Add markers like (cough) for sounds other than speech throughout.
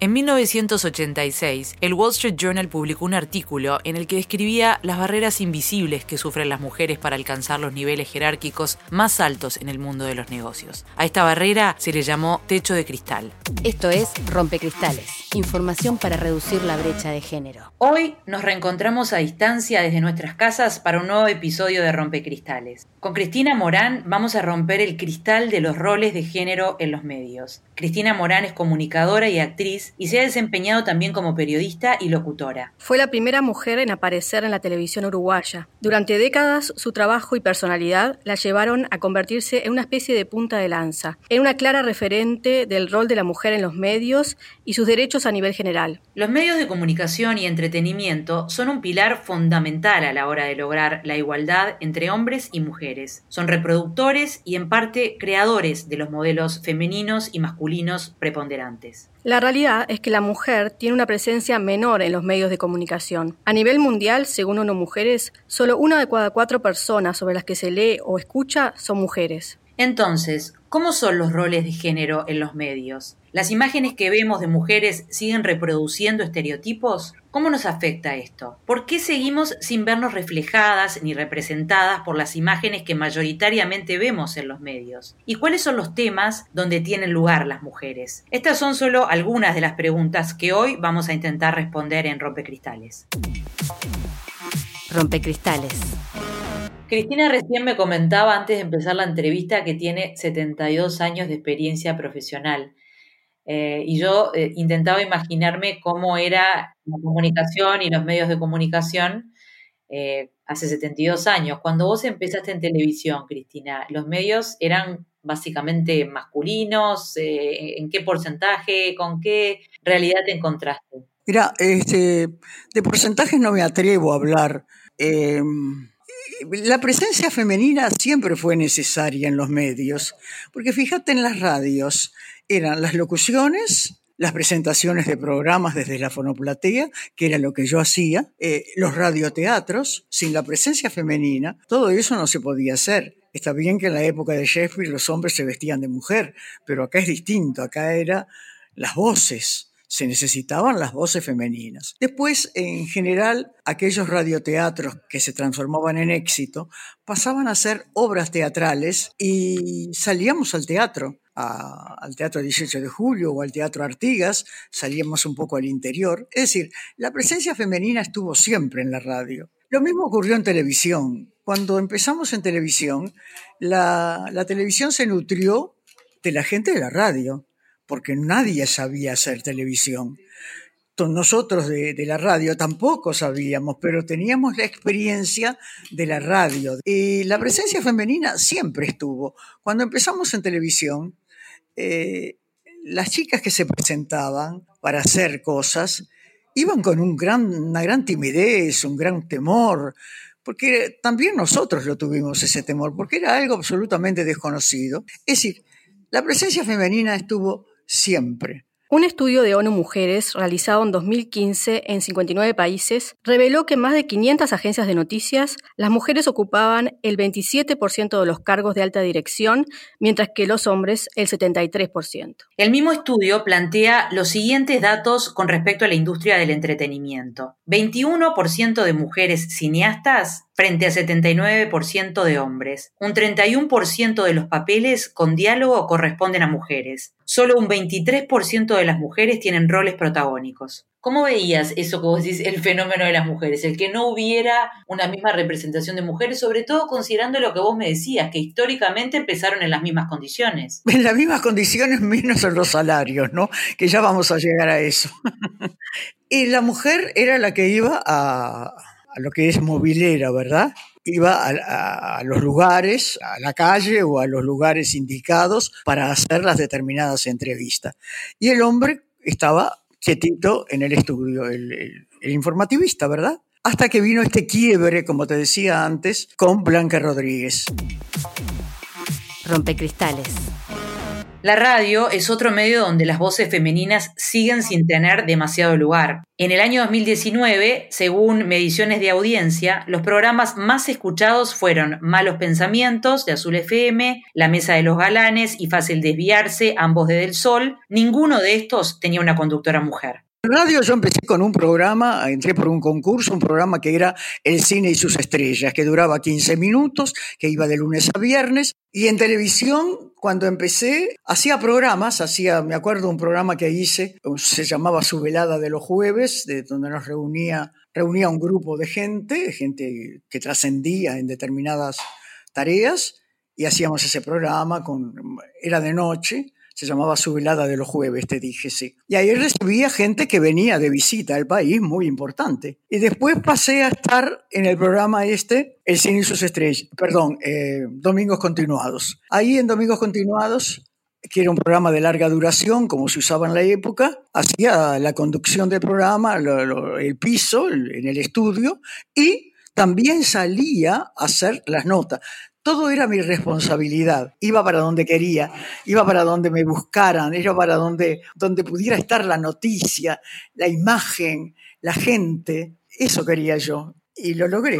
En 1986, el Wall Street Journal publicó un artículo en el que describía las barreras invisibles que sufren las mujeres para alcanzar los niveles jerárquicos más altos en el mundo de los negocios. A esta barrera se le llamó techo de cristal. Esto es Rompecristales, información para reducir la brecha de género. Hoy nos reencontramos a distancia desde nuestras casas para un nuevo episodio de Rompecristales. Con Cristina Morán vamos a romper el cristal de los roles de género en los medios. Cristina Morán es comunicadora y actriz y se ha desempeñado también como periodista y locutora. Fue la primera mujer en aparecer en la televisión uruguaya. Durante décadas, su trabajo y personalidad la llevaron a convertirse en una especie de punta de lanza, en una clara referente del rol de la mujer en los medios y sus derechos a nivel general. Los medios de comunicación y entretenimiento son un pilar fundamental a la hora de lograr la igualdad entre hombres y mujeres. Son reproductores y en parte creadores de los modelos femeninos y masculinos preponderantes. La realidad es que la mujer tiene una presencia menor en los medios de comunicación. A nivel mundial, según ONU Mujeres, solo una de cada cuatro personas sobre las que se lee o escucha son mujeres. Entonces, ¿cómo son los roles de género en los medios? ¿Las imágenes que vemos de mujeres siguen reproduciendo estereotipos? ¿Cómo nos afecta esto? ¿Por qué seguimos sin vernos reflejadas ni representadas por las imágenes que mayoritariamente vemos en los medios? ¿Y cuáles son los temas donde tienen lugar las mujeres? Estas son solo algunas de las preguntas que hoy vamos a intentar responder en Rompecristales. Rompecristales. Cristina recién me comentaba antes de empezar la entrevista que tiene 72 años de experiencia profesional. Eh, y yo eh, intentaba imaginarme cómo era la comunicación y los medios de comunicación eh, hace 72 años. Cuando vos empezaste en televisión, Cristina, ¿los medios eran básicamente masculinos? ¿En qué porcentaje? ¿Con qué realidad te encontraste? Mira, este, de porcentajes no me atrevo a hablar. La presencia femenina siempre fue necesaria en los medios, porque fíjate en las radios, eran las locuciones, las presentaciones de programas desde la fonoplatea, que era lo que yo hacía, eh, los radioteatros, sin la presencia femenina, todo eso no se podía hacer. Está bien que en la época de Shakespeare los hombres se vestían de mujer, pero acá es distinto, acá era las voces, se necesitaban las voces femeninas. Después, en general, aquellos radioteatros que se transformaban en éxito pasaban a ser obras teatrales y salíamos al teatro, al Teatro 18 de Julio o al Teatro Artigas, salíamos un poco al interior. Es decir, la presencia femenina estuvo siempre en la radio. Lo mismo ocurrió en televisión. Cuando empezamos en televisión, la, televisión se nutrió de la gente de la radio porque nadie sabía hacer televisión. Nosotros de, la radio tampoco sabíamos, pero teníamos la experiencia de la radio. Y la presencia femenina siempre estuvo. Cuando empezamos en televisión, eh, las chicas que se presentaban para hacer cosas iban con una gran timidez, un gran temor, porque también nosotros lo tuvimos ese temor, porque era algo absolutamente desconocido. Es decir, la presencia femenina estuvo siempre. Un estudio de ONU Mujeres realizado en 2015 en 59 países reveló que en más de 500 agencias de noticias las mujeres ocupaban el 27% de los cargos de alta dirección, mientras que los hombres el 73%. El mismo estudio plantea los siguientes datos con respecto a la industria del entretenimiento. 21% de mujeres cineastas frente a 79% de hombres. Un 31% de los papeles con diálogo corresponden a mujeres. Solo un 23% de las mujeres tienen roles protagónicos. ¿Cómo veías eso que vos decís, el fenómeno de las mujeres? El que no hubiera una misma representación de mujeres, sobre todo considerando lo que vos me decías, que históricamente empezaron en las mismas condiciones. (laughs) En las mismas condiciones, menos en los salarios, ¿no? Que ya vamos a llegar a eso. (laughs) y la mujer era la que iba a, a lo que es movilera, ¿verdad? Iba a, los lugares, a la calle o a los lugares indicados para hacer las determinadas entrevistas. Y el hombre estaba quietito en el estudio, el, el informativista, ¿verdad? Hasta que vino este quiebre, como te decía antes, con Blanca Rodríguez. Rompecristales. La radio es otro medio donde las voces femeninas siguen sin tener demasiado lugar. En el año 2019, según mediciones de audiencia, los programas más escuchados fueron Malos Pensamientos de Azul FM, La Mesa de los Galanes y Fácil Desviarse, ambos de Del Sol. Ninguno de estos tenía una conductora mujer. Radio yo empecé con un programa, entré por un concurso, un programa que era El cine y sus estrellas, que duraba 15 minutos, que iba de lunes a viernes. Y en televisión, cuando empecé, hacía programas, hacía, me acuerdo, un programa que hice, se llamaba Su velada de los jueves, de donde nos reunía, reunía un grupo de gente, gente que trascendía en determinadas tareas, y hacíamos ese programa, con, era de noche, se llamaba Su de los jueves, te dije, sí. Y ahí recibía gente que venía de visita al país, muy importante. Y después pasé a estar en el programa este, El Cine y sus estrellas, perdón, eh, Domingos Continuados. Ahí en Domingos Continuados que era un programa de larga duración, como se usaba en la época, hacía la conducción del programa, el piso en el estudio, y también salía a hacer las notas todo era mi responsabilidad. Iba para donde quería, iba para donde me buscaran, iba para donde, donde pudiera estar la noticia, la imagen, la gente. Eso quería yo. Y lo logré,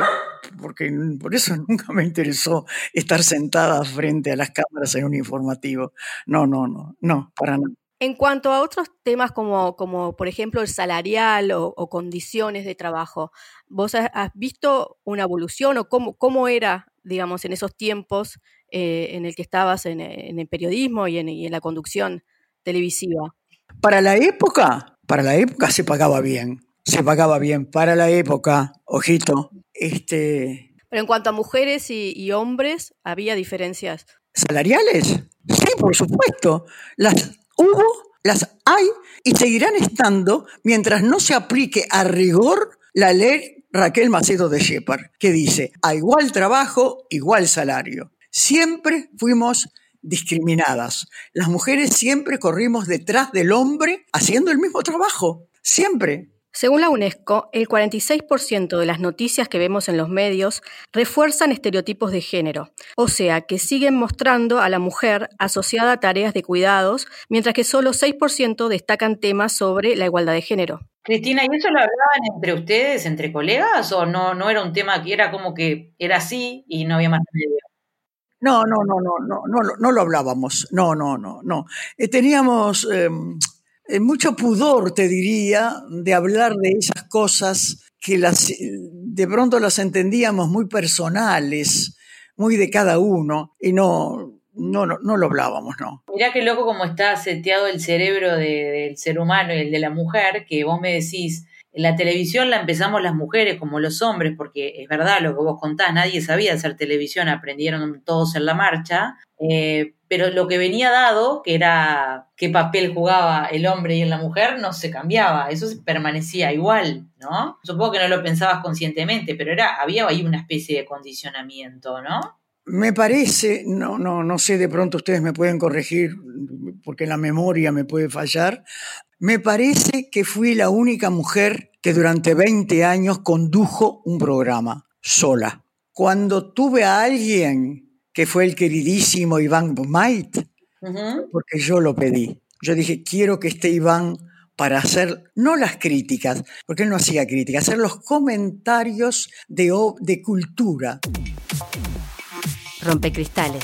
porque por eso nunca me interesó estar sentada frente a las cámaras en un informativo. No, no, no, no, para nada. En cuanto a otros temas como, como por ejemplo el salarial o, condiciones de trabajo, ¿vos has, visto una evolución o cómo, cómo era digamos, en esos tiempos eh, en el que estabas en, el periodismo y en, la conducción televisiva? Para la época, para la época se pagaba bien, se pagaba bien. Para la época, ojito, este... Pero en cuanto a mujeres y, hombres, ¿había diferencias? ¿Salariales? Sí, por supuesto. Las hubo, las hay y seguirán estando mientras no se aplique a rigor la ley Raquel Macedo de Shepard, que dice, a igual trabajo, igual salario. Siempre fuimos discriminadas. Las mujeres siempre corrimos detrás del hombre haciendo el mismo trabajo. Siempre. Según la UNESCO, el 46% de las noticias que vemos en los medios refuerzan estereotipos de género, o sea, que siguen mostrando a la mujer asociada a tareas de cuidados, mientras que solo 6% destacan temas sobre la igualdad de género. Cristina, ¿y eso lo hablaban entre ustedes, entre colegas, o no, no era un tema que era como que era así y no había más medio? No, no, no, no, no, no, no lo hablábamos, no, no, no, no. Eh, teníamos em, eh, mucho pudor, te diría, de hablar de esas cosas que las, de pronto las entendíamos muy personales, muy de cada uno, y no, no, no, no lo hablábamos, no. Mirá qué loco como está seteado el cerebro del ser humano y el de la mujer, que vos me decís, en la televisión la empezamos las mujeres como los hombres, porque es verdad lo que vos contás, nadie sabía hacer televisión, aprendieron todos en la marcha, eh, pero lo que venía dado, que era qué papel jugaba el hombre y la mujer, no se cambiaba, eso permanecía igual, ¿no? Supongo que no lo pensabas conscientemente, pero era, había ahí una especie de condicionamiento, ¿no? Me parece, no, no, no sé, de pronto ustedes me pueden corregir porque la memoria me puede fallar. Me parece que fui la única mujer que durante 20 años condujo un programa sola. Cuando tuve a alguien que fue el queridísimo Iván Mait, porque yo lo pedí. Yo dije, quiero que esté Iván para hacer, no las críticas, porque él no hacía críticas, hacer los comentarios de, de cultura. Rompecristales.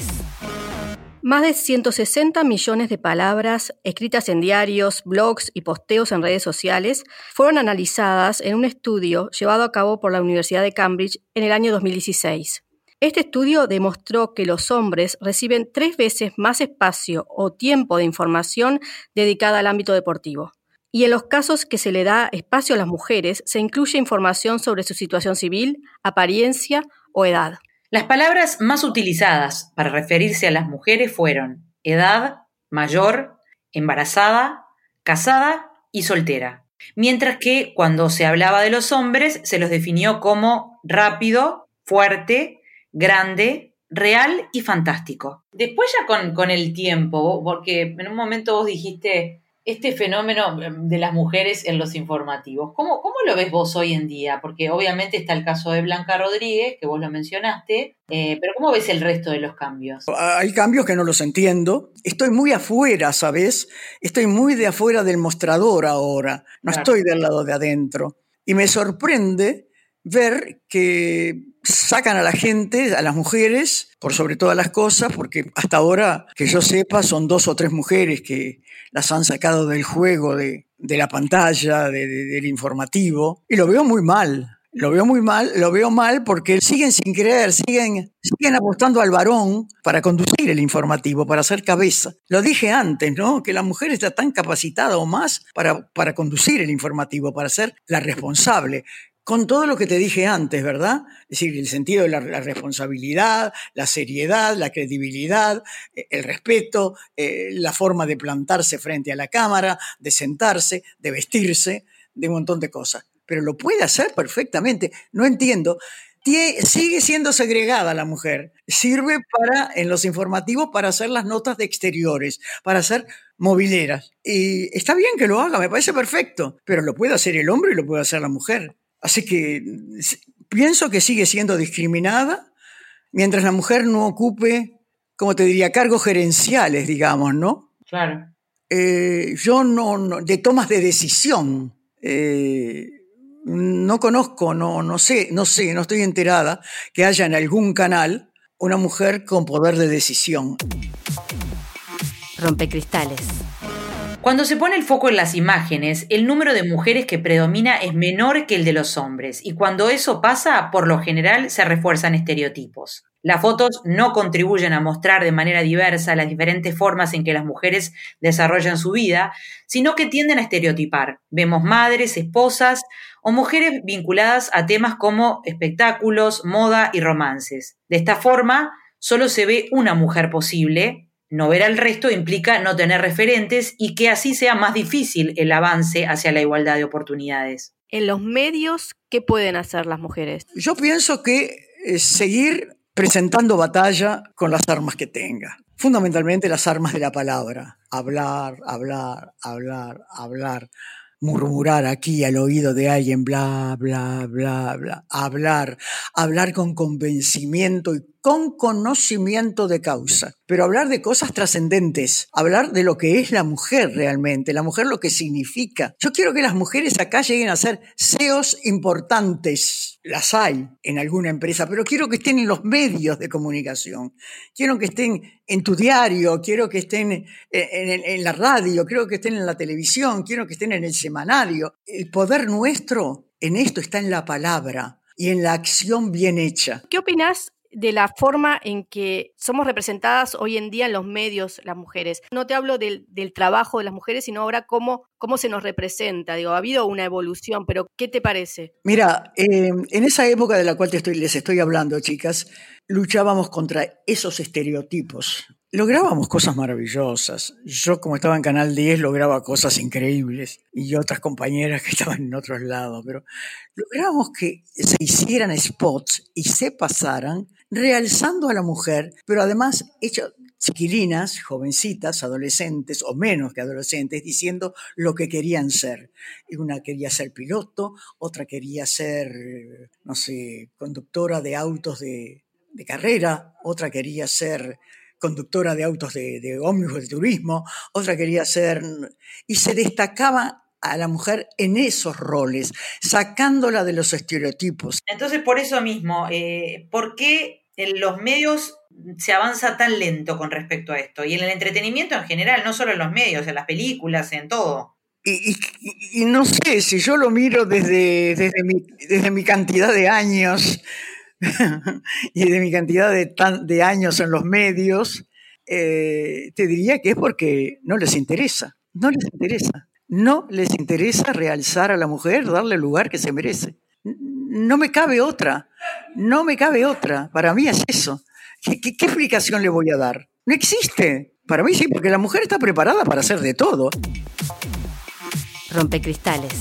Más de 160 millones de palabras escritas en diarios, blogs y posteos en redes sociales fueron analizadas en un estudio llevado a cabo por la Universidad de Cambridge en el año 2016. Este estudio demostró que los hombres reciben tres veces más espacio o tiempo de información dedicada al ámbito deportivo. Y en los casos que se le da espacio a las mujeres, se incluye información sobre su situación civil, apariencia o edad. Las palabras más utilizadas para referirse a las mujeres fueron edad, mayor, embarazada, casada y soltera. Mientras que cuando se hablaba de los hombres se los definió como rápido, fuerte, grande, real y fantástico. Después ya con, con el tiempo, porque en un momento vos dijiste este fenómeno em, de las mujeres en los informativos. ¿Cómo, ¿Cómo, lo ves vos hoy en día? Porque obviamente está el caso de Blanca Rodríguez, que vos lo mencionaste, eh, pero ¿cómo ves el resto de los cambios? Hay cambios que no los entiendo. Estoy muy afuera, ¿sabes? Estoy muy de afuera del mostrador ahora, no estoy del lado de adentro. Y me sorprende ver que sacan a la gente, a las mujeres, por sobre todas las cosas, porque hasta ahora, que yo sepa, son dos o tres mujeres que las han sacado del juego, de, la pantalla, del informativo, y lo veo muy mal. Lo veo muy mal, lo veo mal porque siguen sin creer, siguen, siguen apostando al varón para conducir el informativo, para hacer cabeza. Lo dije antes, ¿no? Que la mujer está tan capacitada o más para, para conducir el informativo, para ser la responsable con todo lo que te dije antes, ¿verdad? Es decir, el sentido de la, responsabilidad, la seriedad, la credibilidad, eh, el respeto, eh, la forma de plantarse frente a la cámara, de sentarse, de vestirse, de un montón de cosas. Pero lo puede hacer perfectamente. No entiendo. sigue siendo segregada la mujer. Sirve para, en los informativos, para hacer las notas de exteriores, para hacer mobileras. Y está bien que lo haga, me parece perfecto. Pero lo puede hacer el hombre y lo puede hacer la mujer. Así que pienso que sigue siendo discriminada mientras la mujer no ocupe, como te diría, cargos gerenciales, digamos, ¿no? Claro. Eh, yo no, de tomas de decisión, eh, no conozco, no, no sé, no sé, no estoy enterada que haya en algún canal una mujer con poder de decisión. Rompecristales. Cuando se pone el foco en las imágenes, el número de mujeres que predomina es menor que el de los hombres, y cuando eso pasa, por lo general se refuerzan estereotipos. Las fotos no contribuyen a mostrar de manera diversa las diferentes formas en que las mujeres desarrollan su vida, sino que tienden a estereotipar. Vemos madres, esposas o mujeres vinculadas a temas como espectáculos, moda y romances. De esta forma, solo se ve una mujer posible, no ver al resto implica no tener referentes y que así sea más difícil el avance hacia la igualdad de oportunidades. En los medios, ¿qué pueden hacer las mujeres? Yo pienso que eh, seguir presentando batalla con las armas que tenga. Fundamentalmente las armas de la palabra. Hablar, hablar, hablar, hablar murmurar aquí al oído de alguien, bla, bla, bla, bla, hablar, hablar con convencimiento y con conocimiento de causa, pero hablar de cosas trascendentes, hablar de lo que es la mujer realmente, la mujer lo que significa. Yo quiero que las mujeres acá lleguen a ser CEOs importantes, las hay en alguna empresa, pero quiero que estén en los medios de comunicación, quiero que estén en tu diario, quiero que estén en, la radio, quiero que estén en la televisión, quiero que estén en el semanario. El poder nuestro en esto está en la palabra y en la acción bien hecha. ¿Qué opinas de la forma en que somos representadas hoy en día en los medios las mujeres. No te hablo del, trabajo de las mujeres, sino ahora cómo, cómo se nos representa. Digo, ha habido una evolución, pero ¿qué te parece? Mira, eh, en esa época de la cual te estoy, les estoy hablando, chicas, luchábamos contra esos estereotipos. Lográbamos cosas maravillosas. Yo, como estaba en Canal 10, lograba cosas increíbles y otras compañeras que (laughs) estaban en otros lados, pero lográbamos que se hicieran spots y se pasaran realzando a la mujer, pero además hecho chiquilinas, jovencitas, adolescentes o menos que adolescentes, diciendo lo que querían ser. Una quería ser piloto, otra quería ser, no sé, conductora de autos de, de carrera, otra quería ser conductora de autos de, de ómnibus de turismo, otra quería ser... Y se destacaba a la mujer en esos roles, sacándola de los estereotipos. Entonces, por eso mismo, eh, ¿por qué en los medios se avanza tan lento con respecto a esto? Y en el entretenimiento en general, no solo en los medios, en las películas, en todo. Y, no sé, si yo lo miro desde, desde, mi, desde mi cantidad de años (laughs) y de mi cantidad de, de años en los medios, eh, te diría que es porque no les interesa, no les interesa. No les interesa realzar a la mujer, darle el lugar que se merece. No me cabe otra, no me cabe otra. Para mí es eso. ¿Qué, qué explicación le voy a dar? No existe. Para mí sí, porque la mujer está preparada para hacer de todo. Rompecristales.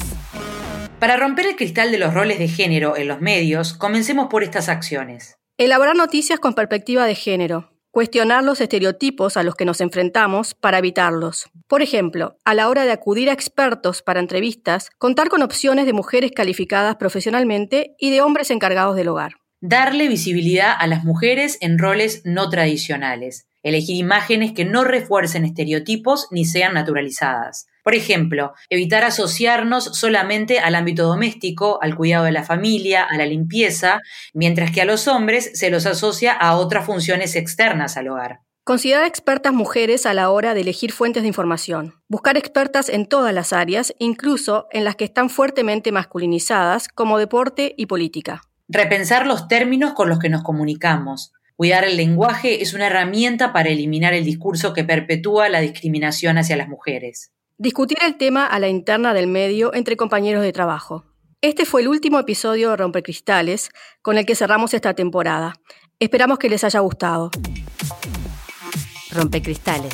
Para romper el cristal de los roles de género en los medios, comencemos por estas acciones. Elaborar noticias con perspectiva de género. cuestionar los estereotipos a los que nos enfrentamos para evitarlos. Por ejemplo, a la hora de acudir a expertos para entrevistas, contar con opciones de mujeres calificadas profesionalmente y de hombres encargados del hogar. Darle visibilidad a las mujeres en roles no tradicionales. Elegir imágenes que no refuercen estereotipos ni sean naturalizadas. Por ejemplo, evitar asociarnos solamente al ámbito doméstico, al cuidado de la familia, a la limpieza, mientras que a los hombres se los asocia a otras funciones externas al hogar. Considerar expertas mujeres a la hora de elegir fuentes de información. Buscar expertas en todas las áreas, incluso en las que están fuertemente masculinizadas, como deporte y política. Repensar los términos con los que nos comunicamos. Cuidar el lenguaje es una herramienta para eliminar el discurso que perpetúa la discriminación hacia las mujeres. Discutir el tema a la interna del medio entre compañeros de trabajo. Este fue el último episodio de Rompecristales con el que cerramos esta temporada. Esperamos que les haya gustado. Rompecristales.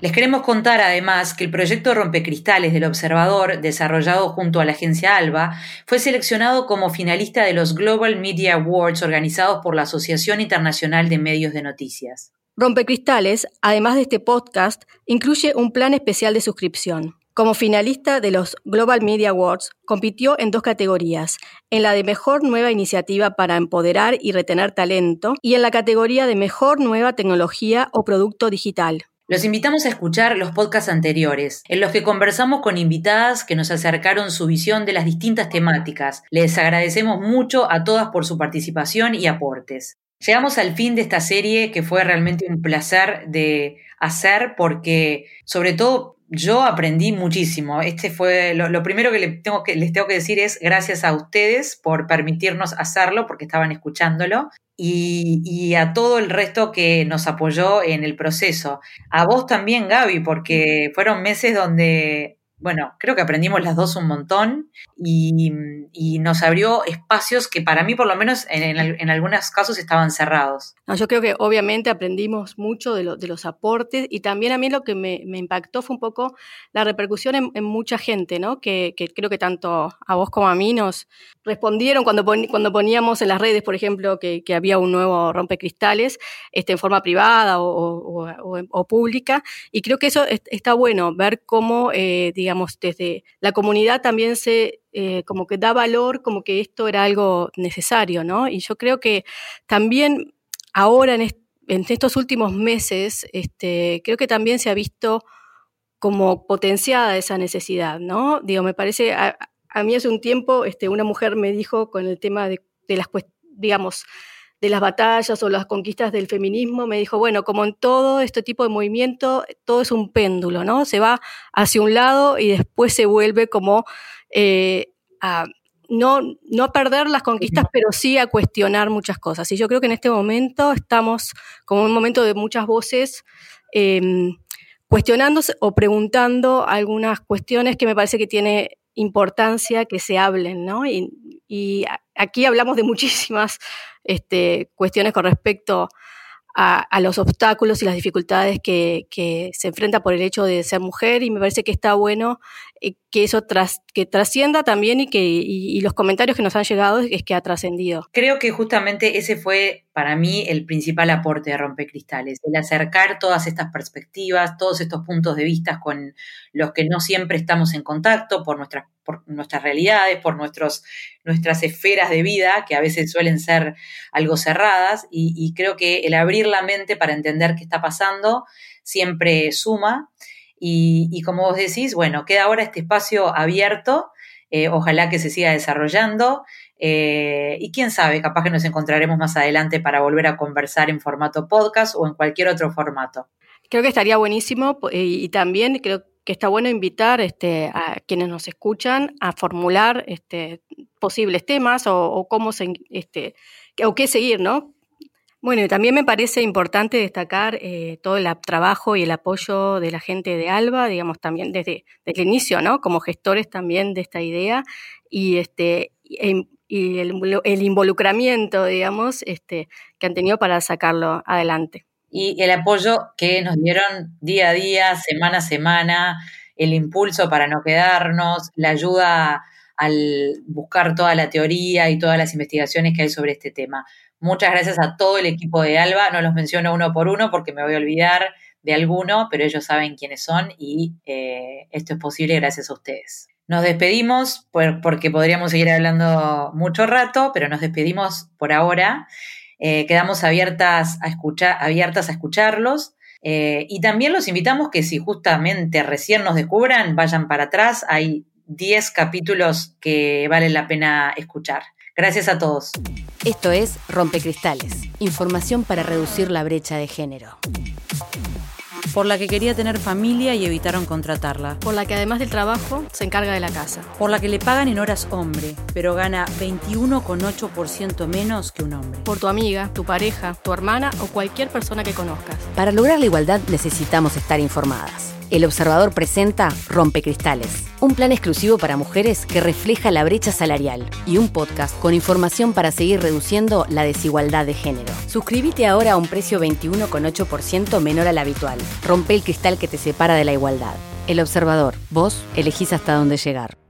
Les queremos contar además que el proyecto Rompecristales del Observador, desarrollado junto a la agencia ALBA, fue seleccionado como finalista de los Global Media Awards organizados por la Asociación Internacional de Medios de Noticias. Rompecristales, además de este podcast, incluye un plan especial de suscripción. Como finalista de los Global Media Awards, compitió en dos categorías, en la de Mejor Nueva Iniciativa para Empoderar y Retener Talento y en la categoría de Mejor Nueva Tecnología o Producto Digital. Los invitamos a escuchar los podcasts anteriores, en los que conversamos con invitadas que nos acercaron su visión de las distintas temáticas. Les agradecemos mucho a todas por su participación y aportes. Llegamos al fin de esta serie que fue realmente un placer de hacer porque sobre todo yo aprendí muchísimo. Este fue lo, primero que, les tengo que decir es gracias a ustedes por permitirnos hacerlo porque estaban escuchándolo y, y, a todo el resto que nos apoyó en el proceso. A vos también, Gaby, porque fueron meses donde bueno, creo que aprendimos las dos un montón y, nos abrió espacios que para mí por lo menos en, algunos casos estaban cerrados. yo creo que obviamente aprendimos mucho de, los aportes y también a mí lo que me, impactó fue un poco la repercusión en, mucha gente, ¿no? Que, creo que tanto a vos como a mí nos respondieron cuando, cuando poníamos en las redes, por ejemplo, que, había un nuevo rompecristales este, en forma privada o, pública y creo que eso está bueno, ver cómo, eh, digamos, desde la comunidad también se eh, como que da valor, como que esto era algo necesario, ¿no? Y yo creo que también ahora en, estos últimos meses, este, creo que también se ha visto como potenciada esa necesidad, ¿no? Digo, me parece, a, mí hace un tiempo este, una mujer me dijo con el tema de, de las, digamos, de las batallas o las conquistas del feminismo, me dijo, bueno, como en todo este tipo de movimiento, todo es un péndulo, ¿no? Se va hacia un lado y después se vuelve como eh, a no, no perder las conquistas, pero sí a cuestionar muchas cosas. Y yo creo que en este momento estamos como un momento de muchas voces em, cuestionándose o preguntando algunas cuestiones que me parece que tiene importancia que se hablen, ¿no? Y, aquí hablamos de muchísimas este, cuestiones con respecto a, los obstáculos y las dificultades que, se enfrenta por el hecho de ser mujer y me parece que está bueno eh, que eso que trascienda también y que y, los comentarios que nos han llegado es que ha trascendido. Creo que justamente ese fue para mí el principal aporte de Rompecristales, el acercar todas estas perspectivas, todos estos puntos de vista con los que no siempre estamos en contacto por nuestras, por nuestras realidades, por nuestros, nuestras esferas de vida, que a veces suelen ser algo cerradas, y, y creo que el abrir la mente para entender qué está pasando siempre suma. Y, como vos decís, bueno, queda ahora este espacio abierto, eh, ojalá que se siga desarrollando. Eh, y quién sabe, capaz que nos encontraremos más adelante para volver a conversar en formato podcast o en cualquier otro formato. Creo que estaría buenísimo y, también creo que está bueno invitar este, a quienes nos escuchan a formular este, posibles temas o, cómo se, este, o qué seguir, ¿no? Bueno, y también me parece importante destacar eh, todo el trabajo y el apoyo de la gente de ALBA, digamos, también desde, el inicio, ¿no? Como gestores también de esta idea y, este, y, el, involucramiento, digamos, este, que han tenido para sacarlo adelante. Y el apoyo que nos dieron día a día, semana a semana, el impulso para no quedarnos, la ayuda al buscar toda la teoría y todas las investigaciones que hay sobre este tema. Muchas gracias a todo el equipo de Alba. No los menciono uno por uno porque me voy a olvidar de alguno, pero ellos saben quiénes son y eh, esto es posible gracias a ustedes. Nos despedimos porque podríamos seguir hablando mucho rato, pero nos despedimos por ahora. Eh, quedamos abiertas a, abiertas a escucharlos. Eh, y también los invitamos que si justamente recién nos descubran, vayan para atrás. Hay 10 capítulos que valen la pena escuchar. Gracias a todos. Esto es Rompecristales, información para reducir la brecha de género por la que quería tener familia y evitaron contratarla. Por la que además del trabajo se encarga de la casa. Por la que le pagan en horas hombre, pero gana 21,8% menos que un hombre. Por tu amiga, tu pareja, tu hermana o cualquier persona que conozcas. Para lograr la igualdad necesitamos estar informadas. El Observador presenta Rompecristales, un plan exclusivo para mujeres que refleja la brecha salarial y un podcast con información para seguir reduciendo la desigualdad de género. Suscríbete ahora a un precio 21,8% menor al habitual. Rompe el cristal que te separa de la igualdad. El Observador, vos elegís hasta dónde llegar.